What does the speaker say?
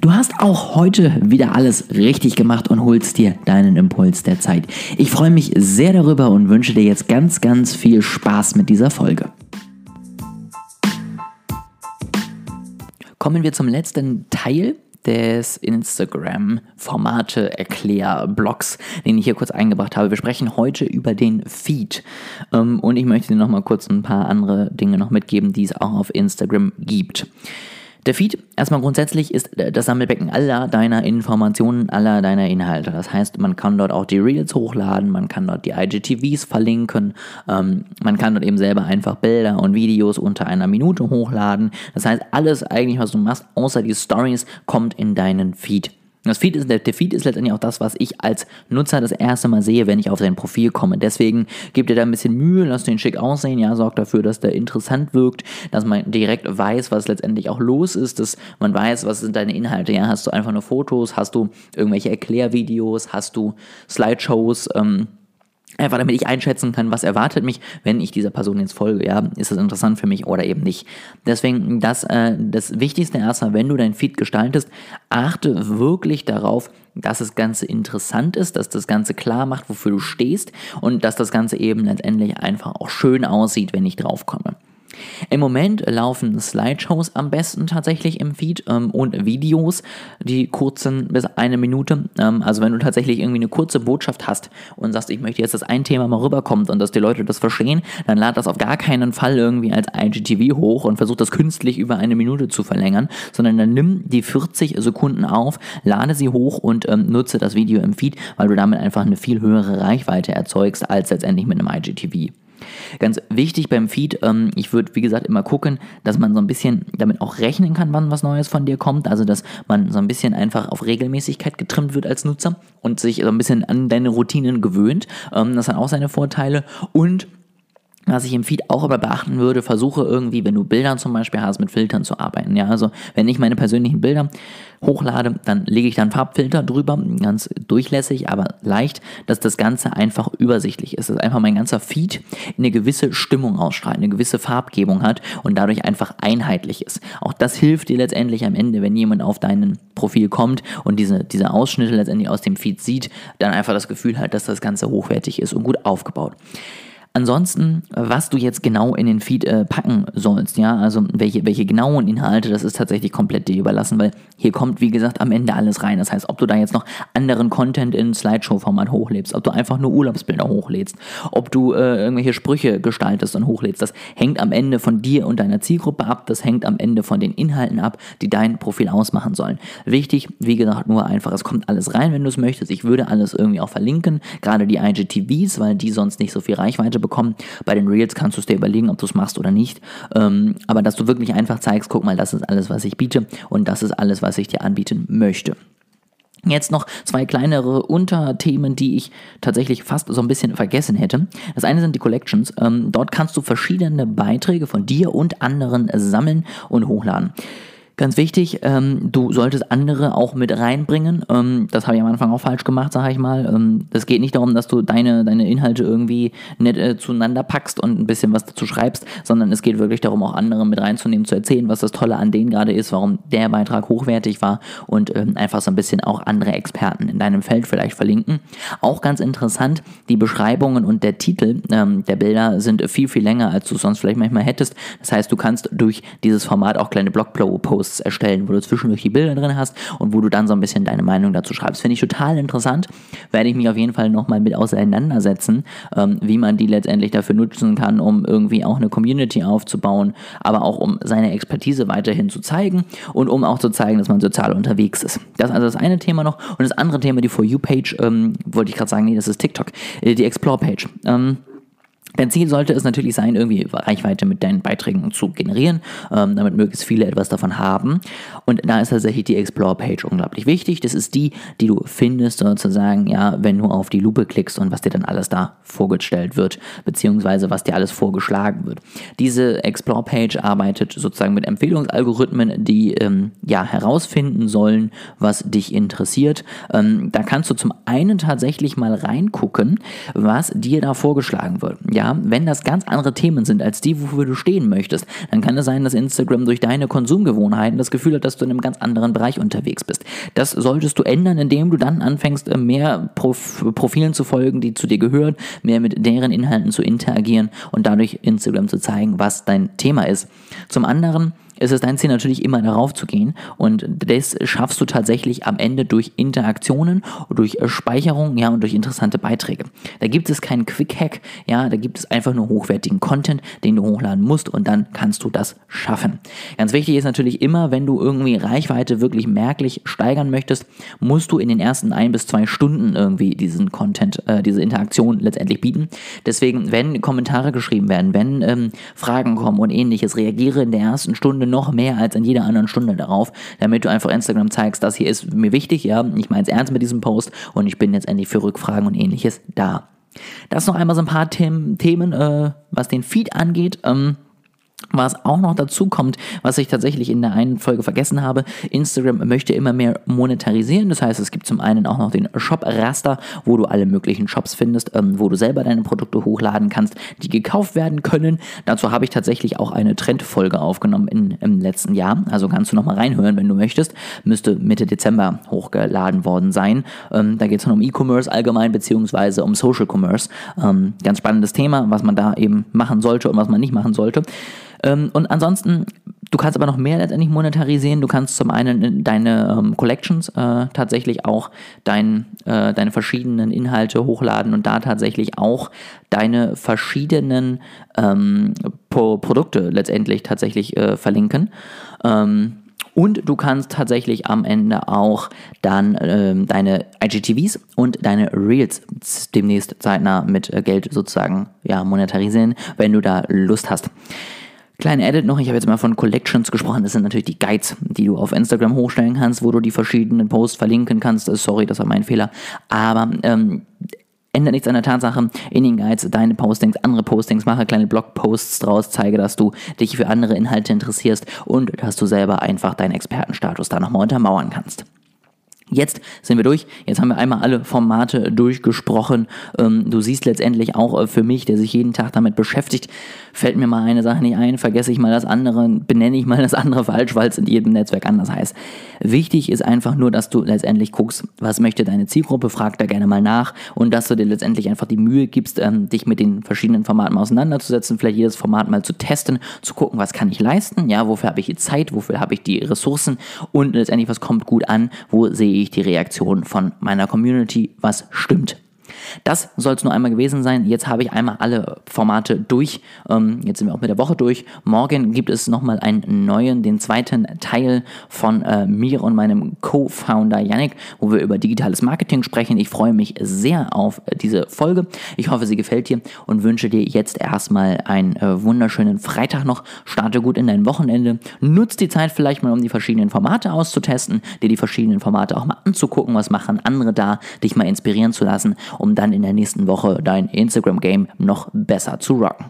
Du hast auch heute wieder alles richtig gemacht und holst dir deinen Impuls der Zeit. Ich freue mich sehr darüber und wünsche dir jetzt ganz, ganz viel Spaß mit dieser Folge. Kommen wir zum letzten Teil des Instagram-Formate-Erklär-Blogs, den ich hier kurz eingebracht habe. Wir sprechen heute über den Feed. Ähm, und ich möchte dir noch mal kurz ein paar andere Dinge noch mitgeben, die es auch auf Instagram gibt. Der Feed erstmal grundsätzlich ist das Sammelbecken aller deiner Informationen, aller deiner Inhalte. Das heißt, man kann dort auch die Reels hochladen, man kann dort die IGTVs verlinken, ähm, man kann dort eben selber einfach Bilder und Videos unter einer Minute hochladen. Das heißt, alles eigentlich, was du machst, außer die Stories, kommt in deinen Feed. Das Feed ist, der Feed ist letztendlich auch das, was ich als Nutzer das erste Mal sehe, wenn ich auf sein Profil komme. Deswegen gebt ihr da ein bisschen Mühe, lasst den schick aussehen, ja, sorgt dafür, dass der interessant wirkt, dass man direkt weiß, was letztendlich auch los ist, dass man weiß, was sind deine Inhalte, ja, hast du einfach nur Fotos, hast du irgendwelche Erklärvideos, hast du Slideshows, ähm, Einfach damit ich einschätzen kann, was erwartet mich, wenn ich dieser Person jetzt folge. Ja, ist das interessant für mich oder eben nicht. Deswegen das, äh, das Wichtigste erstmal, wenn du dein Feed gestaltest, achte wirklich darauf, dass das Ganze interessant ist, dass das Ganze klar macht, wofür du stehst und dass das Ganze eben letztendlich einfach auch schön aussieht, wenn ich drauf komme. Im Moment laufen Slideshows am besten tatsächlich im Feed ähm, und Videos, die kurzen bis eine Minute. Ähm, also wenn du tatsächlich irgendwie eine kurze Botschaft hast und sagst, ich möchte jetzt, dass ein Thema mal rüberkommt und dass die Leute das verstehen, dann lad das auf gar keinen Fall irgendwie als IGTV hoch und versuch das künstlich über eine Minute zu verlängern, sondern dann nimm die 40 Sekunden auf, lade sie hoch und ähm, nutze das Video im Feed, weil du damit einfach eine viel höhere Reichweite erzeugst als letztendlich mit einem IGTV. Ganz wichtig beim Feed, ähm, ich würde wie gesagt immer gucken, dass man so ein bisschen damit auch rechnen kann, wann was Neues von dir kommt. Also dass man so ein bisschen einfach auf Regelmäßigkeit getrimmt wird als Nutzer und sich so ein bisschen an deine Routinen gewöhnt. Ähm, das hat auch seine Vorteile. Und was ich im Feed auch aber beachten würde, versuche irgendwie, wenn du Bilder zum Beispiel hast, mit Filtern zu arbeiten. Ja, also wenn ich meine persönlichen Bilder hochlade, dann lege ich dann Farbfilter drüber, ganz durchlässig, aber leicht, dass das Ganze einfach übersichtlich ist. Dass einfach mein ganzer Feed eine gewisse Stimmung ausstrahlt, eine gewisse Farbgebung hat und dadurch einfach einheitlich ist. Auch das hilft dir letztendlich am Ende, wenn jemand auf dein Profil kommt und diese, diese Ausschnitte letztendlich aus dem Feed sieht, dann einfach das Gefühl hat, dass das Ganze hochwertig ist und gut aufgebaut. Ansonsten, was du jetzt genau in den Feed äh, packen sollst, ja, also welche, welche genauen Inhalte, das ist tatsächlich komplett dir überlassen, weil hier kommt, wie gesagt, am Ende alles rein. Das heißt, ob du da jetzt noch anderen Content in Slideshow-Format hochlädst, ob du einfach nur Urlaubsbilder hochlädst, ob du äh, irgendwelche Sprüche gestaltest und hochlädst, das hängt am Ende von dir und deiner Zielgruppe ab, das hängt am Ende von den Inhalten ab, die dein Profil ausmachen sollen. Wichtig, wie gesagt, nur einfach, es kommt alles rein, wenn du es möchtest. Ich würde alles irgendwie auch verlinken, gerade die IGTVs, weil die sonst nicht so viel Reichweite bekommen. Bei den Reels kannst du es dir überlegen, ob du es machst oder nicht. Ähm, aber dass du wirklich einfach zeigst, guck mal, das ist alles, was ich biete und das ist alles, was ich dir anbieten möchte. Jetzt noch zwei kleinere Unterthemen, die ich tatsächlich fast so ein bisschen vergessen hätte. Das eine sind die Collections. Ähm, dort kannst du verschiedene Beiträge von dir und anderen sammeln und hochladen. Ganz wichtig, ähm, du solltest andere auch mit reinbringen. Ähm, das habe ich am Anfang auch falsch gemacht, sage ich mal. Ähm, das geht nicht darum, dass du deine, deine Inhalte irgendwie nett äh, zueinander packst und ein bisschen was dazu schreibst, sondern es geht wirklich darum, auch andere mit reinzunehmen, zu erzählen, was das Tolle an denen gerade ist, warum der Beitrag hochwertig war und ähm, einfach so ein bisschen auch andere Experten in deinem Feld vielleicht verlinken. Auch ganz interessant, die Beschreibungen und der Titel ähm, der Bilder sind viel, viel länger, als du sonst vielleicht manchmal hättest. Das heißt, du kannst durch dieses Format auch kleine Blogposts Posts erstellen, wo du zwischendurch die Bilder drin hast und wo du dann so ein bisschen deine Meinung dazu schreibst. Finde ich total interessant. Werde ich mich auf jeden Fall nochmal mit auseinandersetzen, ähm, wie man die letztendlich dafür nutzen kann, um irgendwie auch eine Community aufzubauen, aber auch um seine Expertise weiterhin zu zeigen und um auch zu zeigen, dass man sozial unterwegs ist. Das ist also das eine Thema noch. Und das andere Thema, die For You-Page, ähm, wollte ich gerade sagen, nee, das ist TikTok, äh, die Explore-Page. Ähm, Dein Ziel sollte es natürlich sein, irgendwie Reichweite mit deinen Beiträgen zu generieren, ähm, damit möglichst viele etwas davon haben. Und da ist tatsächlich die Explore-Page unglaublich wichtig. Das ist die, die du findest, sozusagen, ja, wenn du auf die Lupe klickst und was dir dann alles da vorgestellt wird, beziehungsweise was dir alles vorgeschlagen wird. Diese Explore-Page arbeitet sozusagen mit Empfehlungsalgorithmen, die ähm, ja herausfinden sollen, was dich interessiert. Ähm, da kannst du zum einen tatsächlich mal reingucken, was dir da vorgeschlagen wird. Ja, ja, wenn das ganz andere Themen sind als die, wofür du stehen möchtest, dann kann es sein, dass Instagram durch deine Konsumgewohnheiten das Gefühl hat, dass du in einem ganz anderen Bereich unterwegs bist. Das solltest du ändern, indem du dann anfängst, äh, mehr Prof Profilen zu folgen, die zu dir gehören, mehr mit deren Inhalten zu interagieren und dadurch Instagram zu zeigen, was dein Thema ist. Zum anderen ist es dein Ziel natürlich immer darauf zu gehen und das schaffst du tatsächlich am Ende durch Interaktionen, durch Speicherung, ja und durch interessante Beiträge. Da gibt es keinen Quick Hack, ja, da gibt es einfach nur hochwertigen Content, den du hochladen musst und dann kannst du das schaffen. Ganz wichtig ist natürlich immer, wenn du irgendwie Reichweite wirklich merklich steigern möchtest, musst du in den ersten ein bis zwei Stunden irgendwie diesen Content, äh, diese Interaktion letztendlich bieten. Deswegen, wenn Kommentare geschrieben werden, wenn ähm, Fragen kommen und ähnliches, reagiere in der ersten Stunde noch mehr als in jeder anderen Stunde darauf, damit du einfach Instagram zeigst, das hier ist mir wichtig, ja, ich meine es ernst mit diesem Post und ich bin jetzt endlich für Rückfragen und ähnliches da. Das noch einmal so ein paar Themen, Themen äh, was den Feed angeht. Ähm, was auch noch dazu kommt, was ich tatsächlich in der einen Folge vergessen habe, Instagram möchte immer mehr monetarisieren. Das heißt, es gibt zum einen auch noch den Shop-Raster, wo du alle möglichen Shops findest, ähm, wo du selber deine Produkte hochladen kannst, die gekauft werden können. Dazu habe ich tatsächlich auch eine Trendfolge aufgenommen in, im letzten Jahr. Also kannst du nochmal reinhören, wenn du möchtest. Müsste Mitte Dezember hochgeladen worden sein. Ähm, da geht es um E-Commerce allgemein, beziehungsweise um Social Commerce. Ähm, ganz spannendes Thema, was man da eben machen sollte und was man nicht machen sollte. Ähm, und ansonsten, du kannst aber noch mehr letztendlich monetarisieren. Du kannst zum einen deine ähm, Collections äh, tatsächlich auch dein, äh, deine verschiedenen Inhalte hochladen und da tatsächlich auch deine verschiedenen ähm, Pro Produkte letztendlich tatsächlich äh, verlinken. Ähm, und du kannst tatsächlich am Ende auch dann ähm, deine IGTVs und deine Reels demnächst zeitnah mit äh, Geld sozusagen ja, monetarisieren, wenn du da Lust hast. Kleine Edit noch, ich habe jetzt mal von Collections gesprochen. Das sind natürlich die Guides, die du auf Instagram hochstellen kannst, wo du die verschiedenen Posts verlinken kannst. Äh, sorry, das war mein Fehler. Aber ähm, ändert nichts an der Tatsache, in den Guides deine Postings, andere Postings, mache kleine Blogposts draus, zeige, dass du dich für andere Inhalte interessierst und dass du selber einfach deinen Expertenstatus da nochmal untermauern kannst. Jetzt sind wir durch. Jetzt haben wir einmal alle Formate durchgesprochen. Ähm, du siehst letztendlich auch äh, für mich, der sich jeden Tag damit beschäftigt, fällt mir mal eine Sache nicht ein, vergesse ich mal das andere, benenne ich mal das andere falsch, weil es in jedem Netzwerk anders heißt. Wichtig ist einfach nur, dass du letztendlich guckst, was möchte deine Zielgruppe, frag da gerne mal nach und dass du dir letztendlich einfach die Mühe gibst, ähm, dich mit den verschiedenen Formaten auseinanderzusetzen, vielleicht jedes Format mal zu testen, zu gucken, was kann ich leisten, ja, wofür habe ich die Zeit, wofür habe ich die Ressourcen und letztendlich, was kommt gut an, wo sehe ich die Reaktion von meiner Community, was stimmt. Das soll es nur einmal gewesen sein. Jetzt habe ich einmal alle Formate durch. Ähm, jetzt sind wir auch mit der Woche durch. Morgen gibt es nochmal einen neuen, den zweiten Teil von äh, mir und meinem Co-Founder Yannick, wo wir über digitales Marketing sprechen. Ich freue mich sehr auf diese Folge. Ich hoffe, sie gefällt dir und wünsche dir jetzt erstmal einen äh, wunderschönen Freitag noch. Starte gut in dein Wochenende. Nutz die Zeit vielleicht mal, um die verschiedenen Formate auszutesten, dir die verschiedenen Formate auch mal anzugucken, was machen andere da, dich mal inspirieren zu lassen, um dann in der nächsten Woche dein Instagram-Game noch besser zu rocken.